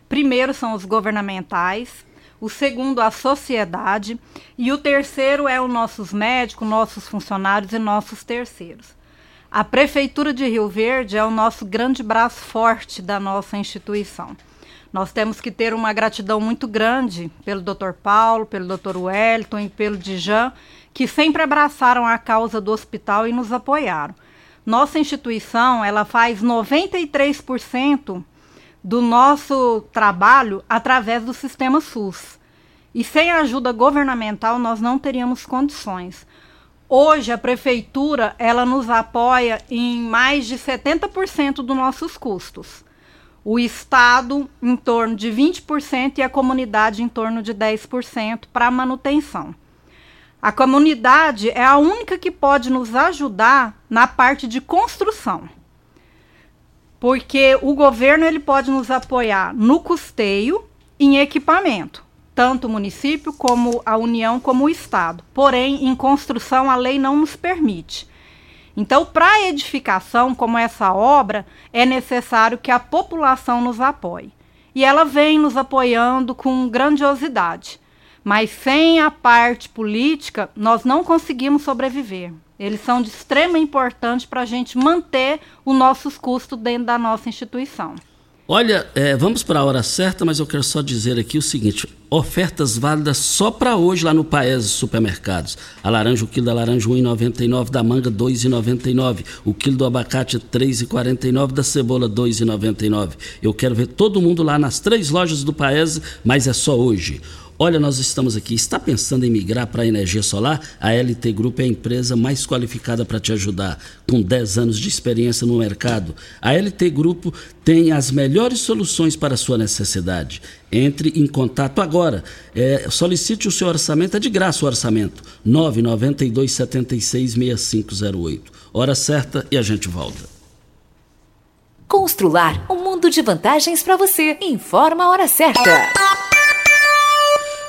Primeiro são os governamentais, o segundo a sociedade e o terceiro é os nossos médicos, nossos funcionários e nossos terceiros. A prefeitura de Rio Verde é o nosso grande braço forte da nossa instituição. Nós temos que ter uma gratidão muito grande pelo Dr. Paulo, pelo Dr. Wellington e pelo Dijan, que sempre abraçaram a causa do hospital e nos apoiaram. Nossa instituição, ela faz 93% do nosso trabalho através do sistema SUS. E sem a ajuda governamental nós não teríamos condições. Hoje a prefeitura, ela nos apoia em mais de 70% dos nossos custos. O estado em torno de 20% e a comunidade em torno de 10% para manutenção. A comunidade é a única que pode nos ajudar na parte de construção. Porque o governo ele pode nos apoiar no custeio em equipamento, tanto o município como a União como o estado. Porém, em construção a lei não nos permite. Então, para edificação como essa obra, é necessário que a população nos apoie. E ela vem nos apoiando com grandiosidade. Mas sem a parte política, nós não conseguimos sobreviver. Eles são de extrema importância para a gente manter os nossos custos dentro da nossa instituição. Olha, é, vamos para a hora certa, mas eu quero só dizer aqui o seguinte: ofertas válidas só para hoje lá no Paes Supermercados. A laranja, o quilo da laranja 1,99, da manga 2,99, o quilo do abacate 3,49, da cebola 2,99. Eu quero ver todo mundo lá nas três lojas do Paes, mas é só hoje. Olha, nós estamos aqui. Está pensando em migrar para a energia solar? A LT Group é a empresa mais qualificada para te ajudar, com 10 anos de experiência no mercado. A LT Grupo tem as melhores soluções para a sua necessidade. Entre em contato agora. É, solicite o seu orçamento, é de graça o orçamento. 992 76 6508. Hora certa e a gente volta. Constrular um mundo de vantagens para você. Informa a hora certa.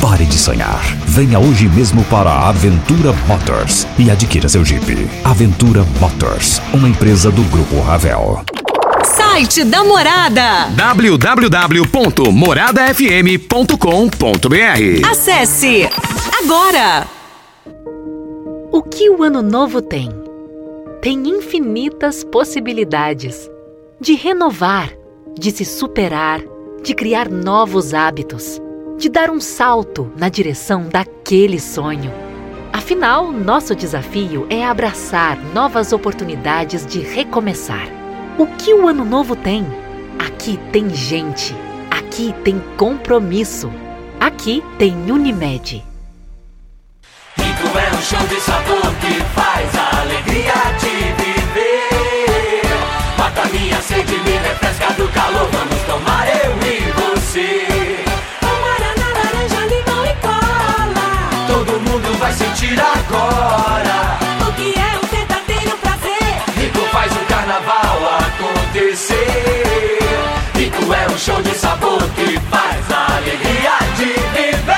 Pare de sonhar. Venha hoje mesmo para a Aventura Motors e adquira seu Jeep. Aventura Motors, uma empresa do Grupo Ravel. Site da Morada www.moradafm.com.br Acesse agora! O que o Ano Novo tem? Tem infinitas possibilidades de renovar, de se superar, de criar novos hábitos, de dar um salto na direção daquele sonho. Afinal, nosso desafio é abraçar novas oportunidades de recomeçar. O que o Ano Novo tem? Aqui tem gente. Aqui tem compromisso. Aqui tem Unimed. Rico é um show de sabor que faz a alegria de viver. Mata minha sede, me refresca do calor. Vamos tomar eu e você. Sentir agora. O que é um verdadeiro prazer? Rico faz o carnaval acontecer. Rico é um show de sabor que faz a alegria de viver.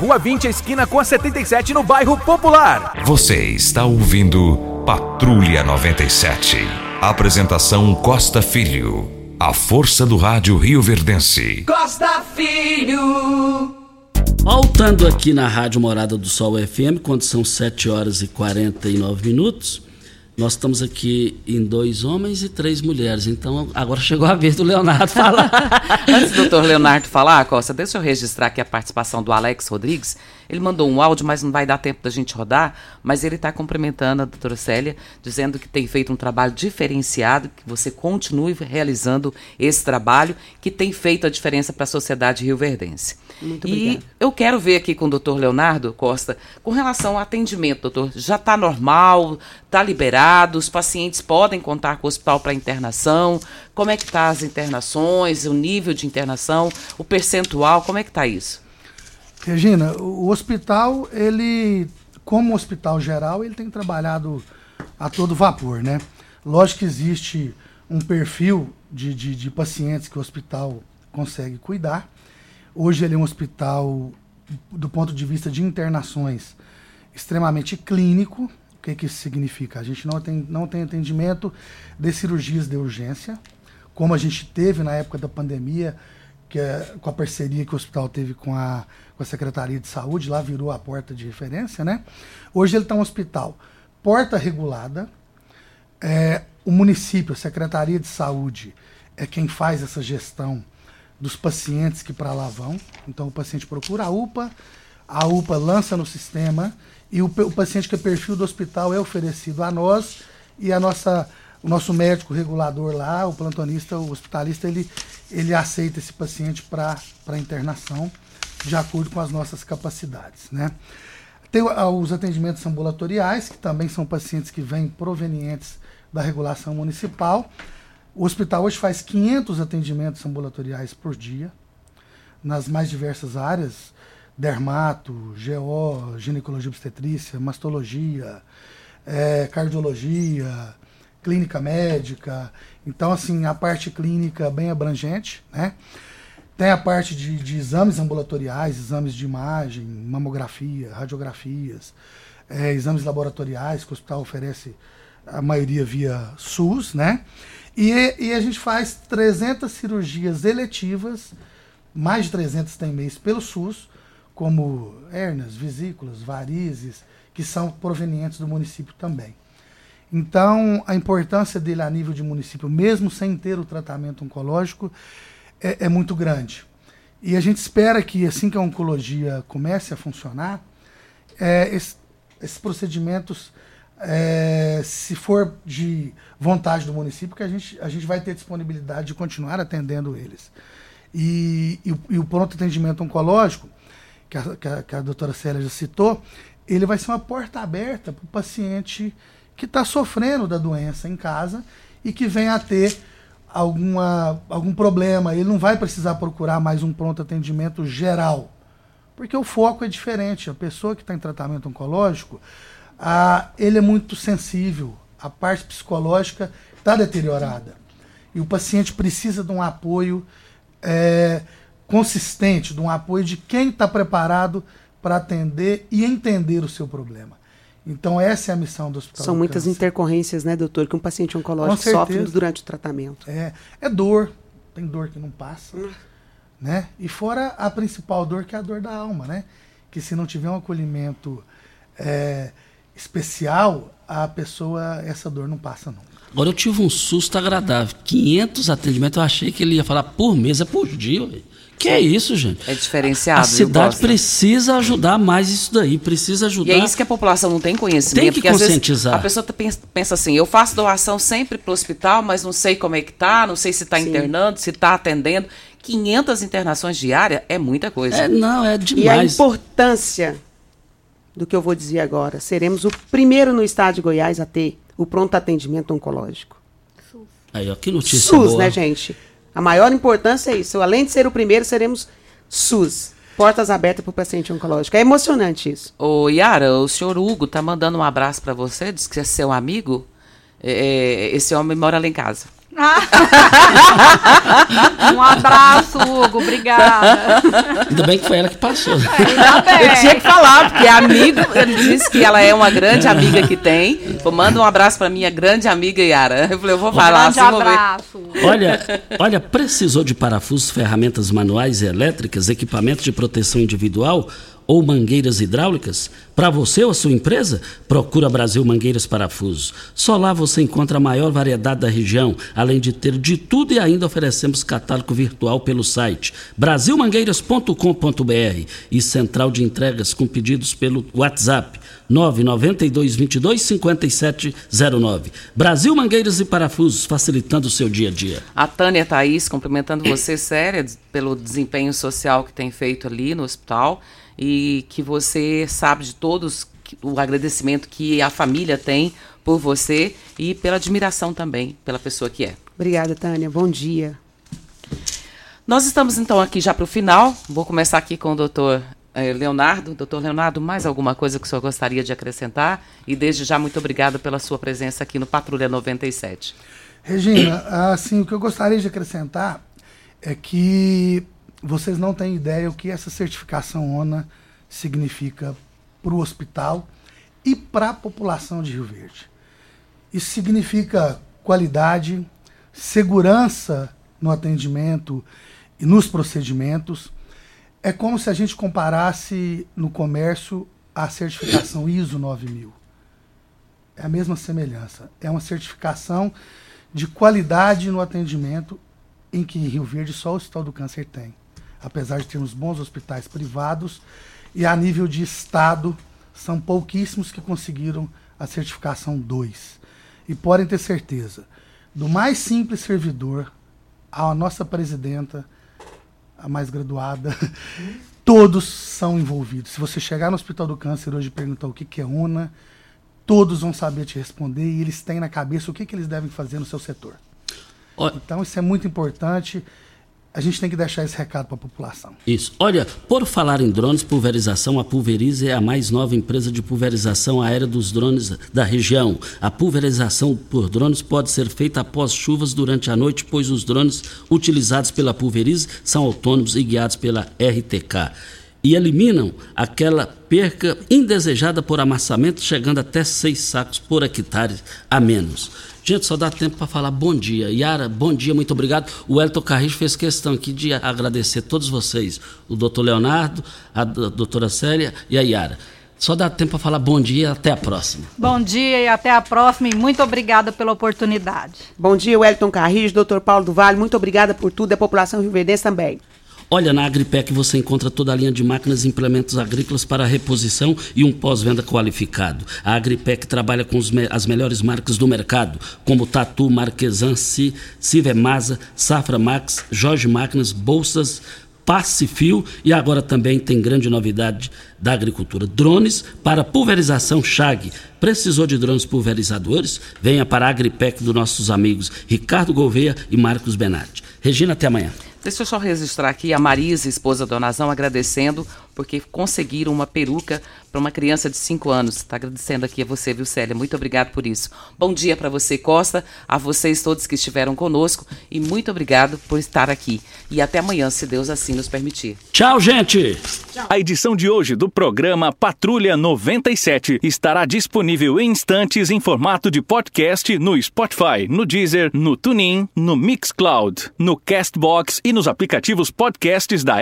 Rua 20, esquina com a 77, no bairro Popular. Você está ouvindo Patrulha 97. Apresentação Costa Filho. A força do rádio Rio Verdense. Costa Filho. Voltando aqui na Rádio Morada do Sol FM, quando são 7 horas e 49 minutos, nós estamos aqui em dois homens e três mulheres. Então agora chegou a vez do Leonardo falar. Antes do doutor Leonardo falar, Costa, deixa eu registrar aqui a participação do Alex Rodrigues. Ele mandou um áudio, mas não vai dar tempo da gente rodar. Mas ele está cumprimentando a doutora Célia, dizendo que tem feito um trabalho diferenciado, que você continue realizando esse trabalho, que tem feito a diferença para a sociedade rioverdense. Muito e obrigada. eu quero ver aqui com o doutor Leonardo Costa, com relação ao atendimento, doutor, já está normal, está liberado, os pacientes podem contar com o hospital para internação, como é que está as internações, o nível de internação, o percentual, como é que está isso? Regina, o hospital, ele, como hospital geral, ele tem trabalhado a todo vapor, né? Lógico que existe um perfil de, de, de pacientes que o hospital consegue cuidar. Hoje ele é um hospital, do ponto de vista de internações, extremamente clínico, O que, que isso significa? A gente não tem, não tem atendimento de cirurgias de urgência, como a gente teve na época da pandemia, que é, com a parceria que o hospital teve com a, com a Secretaria de Saúde, lá virou a porta de referência, né? Hoje ele está um hospital porta regulada, é, o município, a Secretaria de Saúde, é quem faz essa gestão dos pacientes que para lá vão. Então o paciente procura a UPA, a UPA lança no sistema e o, o paciente que é perfil do hospital é oferecido a nós e a nossa o nosso médico regulador lá, o plantonista, o hospitalista, ele, ele aceita esse paciente para internação de acordo com as nossas capacidades. Né? Tem os atendimentos ambulatoriais, que também são pacientes que vêm provenientes da regulação municipal. O hospital hoje faz 500 atendimentos ambulatoriais por dia, nas mais diversas áreas, dermato, GO, ginecologia obstetrícia, mastologia, é, cardiologia, clínica médica. Então, assim, a parte clínica bem abrangente, né? Tem a parte de, de exames ambulatoriais, exames de imagem, mamografia, radiografias, é, exames laboratoriais que o hospital oferece a maioria via SUS, né? E, e, a gente faz 300 cirurgias eletivas, mais de 300 tem mês pelo SUS, como hernias, vesículas, varizes, que são provenientes do município também. Então, a importância dele a nível de município, mesmo sem ter o tratamento oncológico, é, é muito grande. E a gente espera que, assim que a oncologia comece a funcionar, é, esse, esses procedimentos é, se for de vontade do município, que a gente, a gente vai ter disponibilidade de continuar atendendo eles. E, e, e o pronto atendimento oncológico, que a, que, a, que a doutora Célia já citou, ele vai ser uma porta aberta para o paciente que está sofrendo da doença em casa e que venha a ter alguma, algum problema. Ele não vai precisar procurar mais um pronto atendimento geral, porque o foco é diferente. A pessoa que está em tratamento oncológico, ele é muito sensível, a parte psicológica está deteriorada. E o paciente precisa de um apoio é, consistente, de um apoio de quem está preparado para atender e entender o seu problema. Então essa é a missão do hospital. São muitas câncer. intercorrências, né, doutor, que um paciente oncológico sofre durante o tratamento. É, é dor, tem dor que não passa, hum. né? E fora a principal dor que é a dor da alma, né? Que se não tiver um acolhimento é, especial, a pessoa, essa dor não passa nunca. Agora eu tive um susto agradável. 500 atendimentos, eu achei que ele ia falar por mês, é por dia. Que é isso, gente? É diferenciado. A cidade precisa ajudar mais isso daí, precisa ajudar. E é isso que a população não tem conhecimento. Tem que conscientizar. a pessoa tá pensa, pensa, assim, eu faço doação sempre para o hospital, mas não sei como é que tá, não sei se está internando, se está atendendo. 500 internações diárias é muita coisa. É, não, é demais. E a importância do que eu vou dizer agora. Seremos o primeiro no estado de Goiás a ter o pronto atendimento oncológico. SUS. Aí, ó, que notícia SUS, boa. né, gente? A maior importância é isso. Além de ser o primeiro, seremos SUS. Portas abertas para o paciente oncológico. É emocionante isso. Ô, Yara, o senhor Hugo tá mandando um abraço para você, diz que é seu amigo. É, é, esse homem mora lá em casa. um abraço, Hugo, obrigada. Ainda bem que foi ela que passou. É, eu tinha que falar, porque é amigo, ele disse que ela é uma grande amiga que tem. Manda um abraço para minha grande amiga Yara. Eu falei, eu vou falar. Um grande abraço. Olha, olha, precisou de parafusos, ferramentas manuais e elétricas, equipamentos de proteção individual? Ou mangueiras hidráulicas? Para você ou a sua empresa? Procura Brasil Mangueiras Parafusos. Só lá você encontra a maior variedade da região, além de ter de tudo e ainda oferecemos catálogo virtual pelo site brasilmangueiras.com.br e central de entregas com pedidos pelo WhatsApp 992 22 5709. Brasil Mangueiras e Parafusos, facilitando o seu dia a dia. A Tânia Thaís, cumprimentando você, séria, pelo desempenho social que tem feito ali no hospital e que você sabe de todos o agradecimento que a família tem por você e pela admiração também pela pessoa que é. Obrigada, Tânia. Bom dia. Nós estamos então aqui já para o final. Vou começar aqui com o doutor eh, Leonardo. Doutor Leonardo, mais alguma coisa que o senhor gostaria de acrescentar? E desde já, muito obrigado pela sua presença aqui no Patrulha 97. Regina, assim, o que eu gostaria de acrescentar é que vocês não têm ideia o que essa certificação ONA significa para o hospital e para a população de Rio Verde. Isso significa qualidade, segurança no atendimento e nos procedimentos. É como se a gente comparasse no comércio a certificação ISO 9000. É a mesma semelhança. É uma certificação de qualidade no atendimento em que Rio Verde só o Hospital do Câncer tem. Apesar de termos bons hospitais privados e a nível de estado são pouquíssimos que conseguiram a certificação 2. E podem ter certeza, do mais simples servidor à nossa presidenta, a mais graduada, todos são envolvidos. Se você chegar no Hospital do Câncer hoje e perguntar o que, que é UNA, todos vão saber te responder e eles têm na cabeça o que, que eles devem fazer no seu setor. Então isso é muito importante. A gente tem que deixar esse recado para a população. Isso. Olha, por falar em drones, pulverização, a Pulverize é a mais nova empresa de pulverização aérea dos drones da região. A pulverização por drones pode ser feita após chuvas durante a noite, pois os drones utilizados pela Pulverize são autônomos e guiados pela RTK e eliminam aquela perca indesejada por amassamento, chegando até seis sacos por hectare a menos. Gente, só dá tempo para falar bom dia. Yara, bom dia, muito obrigado. O Elton Carrijo fez questão aqui de agradecer todos vocês, o doutor Leonardo, a doutora Célia e a Yara. Só dá tempo para falar bom dia e até a próxima. Bom dia e até a próxima e muito obrigada pela oportunidade. Bom dia, Wellington Carrijo, doutor Paulo do Vale, muito obrigada por tudo e a população rioverdense também. Olha, na Agripec você encontra toda a linha de máquinas e implementos agrícolas para reposição e um pós-venda qualificado. A Agripec trabalha com as melhores marcas do mercado, como Tatu, Marquesan, Civemasa, Safra Max, Jorge Máquinas, Bolsas, Pacifio e agora também tem grande novidade da agricultura: drones para pulverização Chag. Precisou de drones pulverizadores? Venha para a Agripec dos nossos amigos Ricardo Gouveia e Marcos Benatti. Regina, até amanhã. Deixa eu só registrar aqui a Marisa, esposa da Donazão, agradecendo porque conseguiram uma peruca para uma criança de 5 anos. Está agradecendo aqui a você, viu, Célia? Muito obrigado por isso. Bom dia para você, Costa, a vocês todos que estiveram conosco e muito obrigado por estar aqui. E até amanhã, se Deus assim nos permitir. Tchau, gente! A edição de hoje do programa Patrulha 97 estará disponível em instantes em formato de podcast no Spotify, no Deezer, no TuneIn, no Mixcloud, no Castbox e nos aplicativos podcasts da